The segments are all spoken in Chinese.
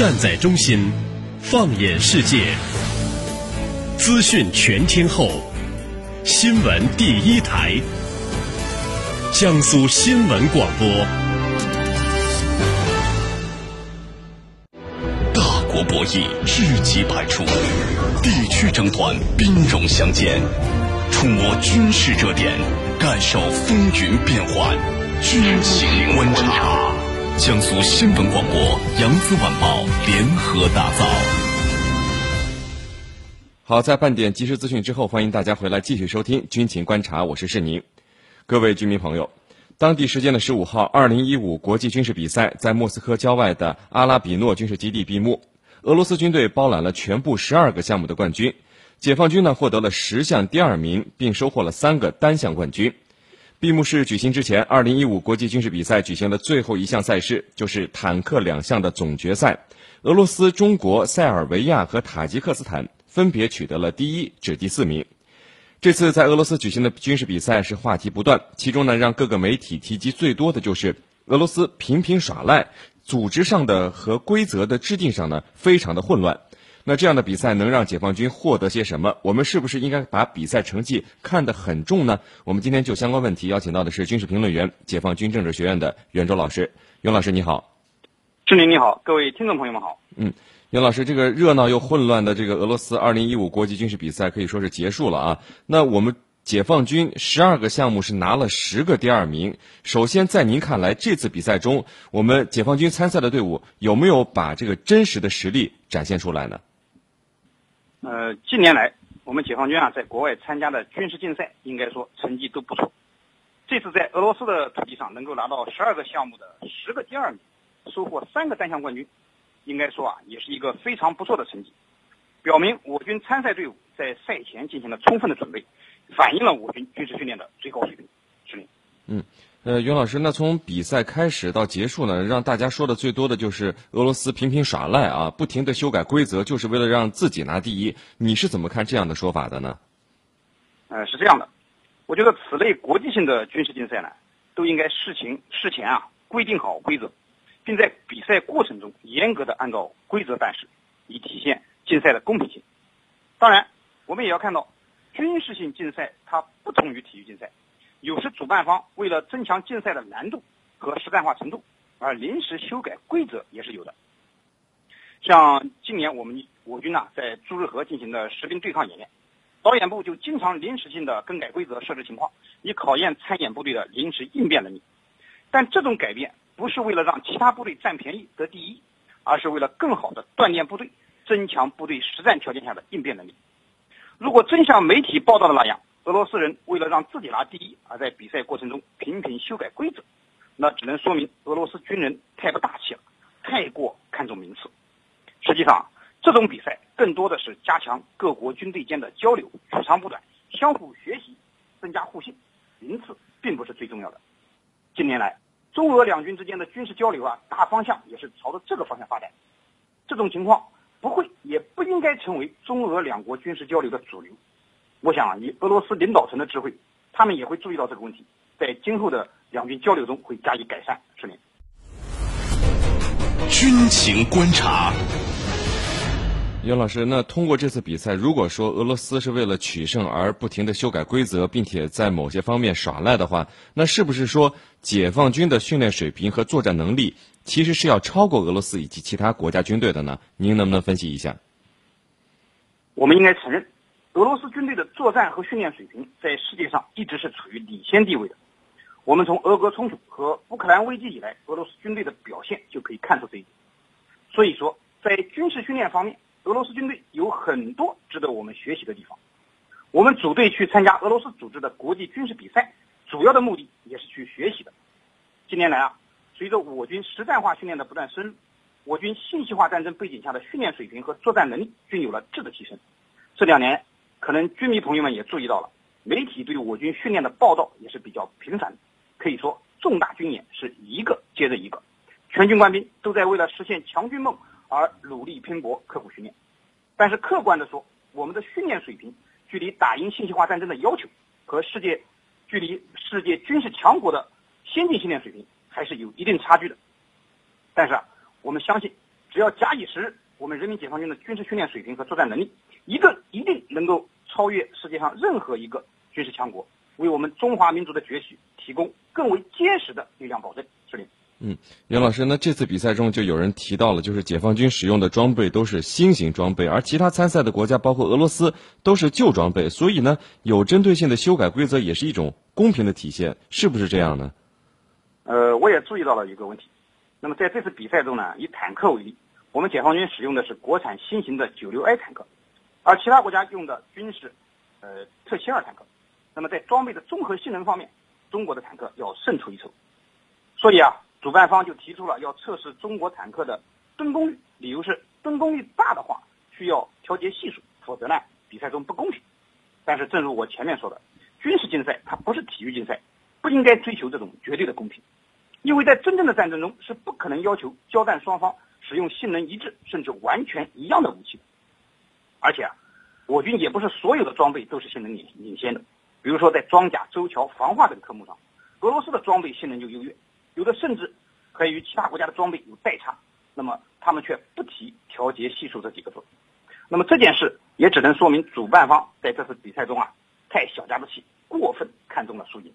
站在中心，放眼世界，资讯全天候，新闻第一台，江苏新闻广播。大国博弈，知己百出；地区争端，兵戎相见。触摸军事热点，感受风云变幻，军情观察。江苏新闻广播、扬子晚报联合打造。好，在半点即时资讯之后，欢迎大家回来继续收听军情观察，我是世宁。各位居民朋友，当地时间的十五号，二零一五国际军事比赛在莫斯科郊外的阿拉比诺军事基地闭幕，俄罗斯军队包揽了全部十二个项目的冠军。解放军呢获得了十项第二名，并收获了三个单项冠军。闭幕式举行之前，二零一五国际军事比赛举行的最后一项赛事就是坦克两项的总决赛。俄罗斯、中国、塞尔维亚和塔吉克斯坦分别取得了第一至第四名。这次在俄罗斯举行的军事比赛是话题不断，其中呢让各个媒体提及最多的就是俄罗斯频频耍赖，组织上的和规则的制定上呢非常的混乱。那这样的比赛能让解放军获得些什么？我们是不是应该把比赛成绩看得很重呢？我们今天就相关问题邀请到的是军事评论员、解放军政治学院的袁周老师。袁老师你好，志林你好，各位听众朋友们好。嗯，袁老师，这个热闹又混乱的这个俄罗斯2015国际军事比赛可以说是结束了啊。那我们解放军十二个项目是拿了十个第二名。首先，在您看来，这次比赛中，我们解放军参赛的队伍有没有把这个真实的实力展现出来呢？呃，近年来，我们解放军啊，在国外参加的军事竞赛，应该说成绩都不错。这次在俄罗斯的土地上能够拿到十二个项目的十个第二名，收获三个单项冠军，应该说啊，也是一个非常不错的成绩，表明我军参赛队伍在赛前进行了充分的准备，反映了我军军事训练的最高水平。司令，嗯。呃，袁老师，那从比赛开始到结束呢，让大家说的最多的就是俄罗斯频频耍赖啊，不停的修改规则，就是为了让自己拿第一。你是怎么看这样的说法的呢？呃，是这样的，我觉得此类国际性的军事竞赛呢，都应该事情事前啊规定好规则，并在比赛过程中严格的按照规则办事，以体现竞赛的公平性。当然，我们也要看到，军事性竞赛它不同于体育竞赛。有时主办方为了增强竞赛的难度和实战化程度，而临时修改规则也是有的。像今年我们我军呢在朱日河进行的实兵对抗演练，导演部就经常临时性的更改规则设置情况，以考验参演部队的临时应变能力。但这种改变不是为了让其他部队占便宜得第一，而是为了更好的锻炼部队，增强部队实战条件下的应变能力。如果真像媒体报道的那样，俄罗斯人为了让自己拿第一，而在比赛过程中频频修改规则，那只能说明俄罗斯军人太不大气了，太过看重名次。实际上，这种比赛更多的是加强各国军队间的交流，取长补短，相互学习，增加互信。名次并不是最重要的。近年来，中俄两军之间的军事交流啊，大方向也是朝着这个方向发展。这种情况不会，也不应该成为中俄两国军事交流的主流。我想，以俄罗斯领导层的智慧，他们也会注意到这个问题，在今后的两军交流中会加以改善。是您。军情观察，袁老师，那通过这次比赛，如果说俄罗斯是为了取胜而不停的修改规则，并且在某些方面耍赖的话，那是不是说解放军的训练水平和作战能力其实是要超过俄罗斯以及其他国家军队的呢？您能不能分析一下？我们应该承认。俄罗斯军队的作战和训练水平在世界上一直是处于领先地位的。我们从俄俄冲突和乌克兰危机以来，俄罗斯军队的表现就可以看出这一点。所以说，在军事训练方面，俄罗斯军队有很多值得我们学习的地方。我们组队去参加俄罗斯组织的国际军事比赛，主要的目的也是去学习的。近年来啊，随着我军实战化训练的不断深入，我军信息化战争背景下的训练水平和作战能力均有了质的提升。这两年。可能军迷朋友们也注意到了，媒体对我军训练的报道也是比较频繁。可以说，重大军演是一个接着一个，全军官兵都在为了实现强军梦而努力拼搏、刻苦训练。但是客观的说，我们的训练水平距离打赢信息化战争的要求和世界距离世界军事强国的先进训练水平还是有一定差距的。但是啊，我们相信只要假以时日，我们人民解放军的军事训练水平和作战能力，一个一定能够超越世界上任何一个军事强国，为我们中华民族的崛起提供更为坚实的力量保证。司令。嗯，袁老师，那这次比赛中就有人提到了，就是解放军使用的装备都是新型装备，而其他参赛的国家，包括俄罗斯，都是旧装备。所以呢，有针对性的修改规则也是一种公平的体现，是不是这样呢？呃，我也注意到了一个问题。那么在这次比赛中呢，以坦克为例，我们解放军使用的是国产新型的九六 A 坦克，而其他国家用的均是呃特七二坦克。那么在装备的综合性能方面，中国的坦克要胜出一筹。所以啊。主办方就提出了要测试中国坦克的吨功率，理由是吨功率大的话需要调节系数，否则呢比赛中不公平。但是正如我前面说的，军事竞赛它不是体育竞赛，不应该追求这种绝对的公平，因为在真正的战争中是不可能要求交战双方使用性能一致甚至完全一样的武器。而且啊，我军也不是所有的装备都是性能领领先的，比如说在装甲、舟桥、防化等科目上，俄罗斯的装备性能就优越。有的甚至可以与其他国家的装备有代差，那么他们却不提调节系数这几个字。那么这件事也只能说明主办方在这次比赛中啊太小家子气，过分看重了输赢。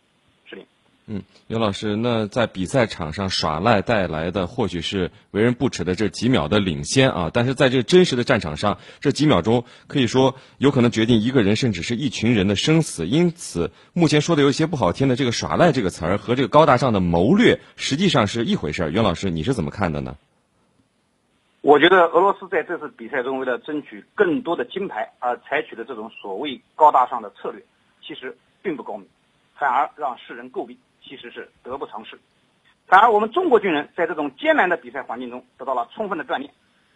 嗯，刘老师，那在比赛场上耍赖带来的或许是为人不齿的这几秒的领先啊，但是在这真实的战场上，这几秒钟可以说有可能决定一个人甚至是一群人的生死。因此，目前说的有一些不好听的这个“耍赖”这个词儿和这个高大上的谋略，实际上是一回事儿。袁老师，你是怎么看的呢？我觉得俄罗斯在这次比赛中为了争取更多的金牌而采取的这种所谓高大上的策略，其实并不高明，反而让世人诟病。其实是得不偿失，反而我们中国军人在这种艰难的比赛环境中得到了充分的锻炼，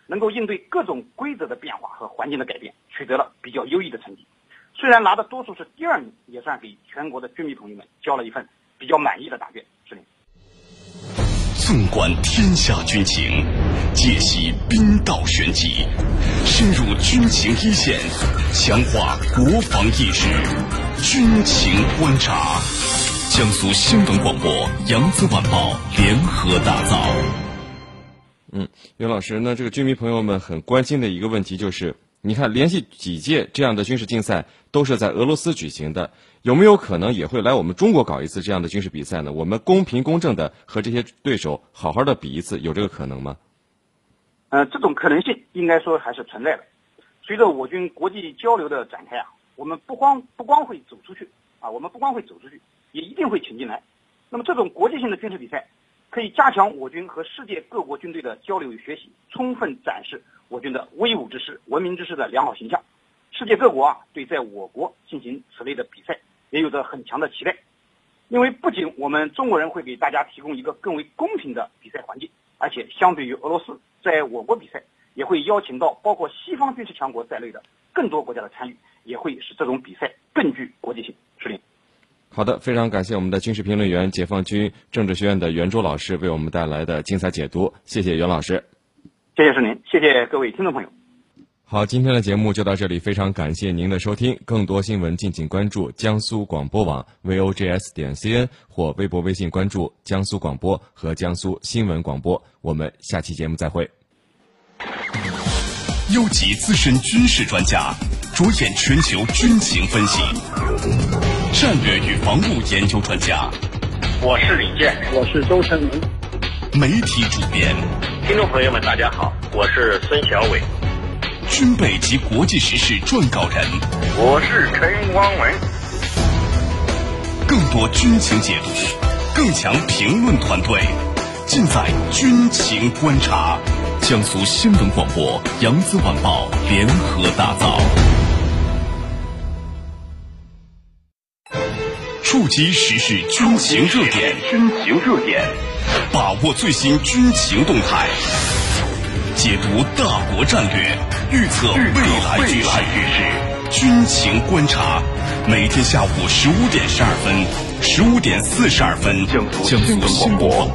能够应对各种规则的变化和环境的改变，取得了比较优异的成绩。虽然拿的多数是第二名，也算给全国的军迷朋友们交了一份比较满意的答卷。司令，纵观天下军情，解析兵道玄机，深入军情一线，强化国防意识，军情观察。江苏新闻广播、扬子晚报联合打造。嗯，袁老师，那这个军迷朋友们很关心的一个问题就是，你看连续几届这样的军事竞赛都是在俄罗斯举行的，有没有可能也会来我们中国搞一次这样的军事比赛呢？我们公平公正的和这些对手好好的比一次，有这个可能吗？呃，这种可能性应该说还是存在的。随着我军国际交流的展开啊，我们不光不光会走出去啊，我们不光会走出去。也一定会请进来。那么，这种国际性的军事比赛，可以加强我军和世界各国军队的交流与学习，充分展示我军的威武之师、文明之师的良好形象。世界各国啊，对在我国进行此类的比赛，也有着很强的期待。因为不仅我们中国人会给大家提供一个更为公平的比赛环境，而且相对于俄罗斯，在我国比赛也会邀请到包括西方军事强国在内的更多国家的参与，也会使这种比赛更具国际性。好的，非常感谢我们的军事评论员、解放军政治学院的袁周老师为我们带来的精彩解读，谢谢袁老师。谢谢是您，谢谢各位听众朋友。好，今天的节目就到这里，非常感谢您的收听。更多新闻敬请关注江苏广播网 vogs 点 cn 或微博、微信关注江苏广播和江苏新闻广播。我们下期节目再会。优级资深军事专家，着眼全球军情分析。战略与防务研究专家，我是李健，我是周成明。媒体主编，听众朋友们，大家好，我是孙小伟。军备及国际时事撰稿人，我是陈光文。更多军情解读，更强评论团队，尽在军情观察。江苏新闻广播、扬子晚报联合打造。触及时事军情热点，军情热点，把握最新军情动态，解读大国战略，预测未来局势，军情观察。每天下午十五点十二分，十五点四十二分，江苏新闻广播，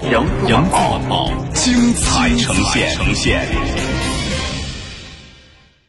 扬子晚报，精彩呈现。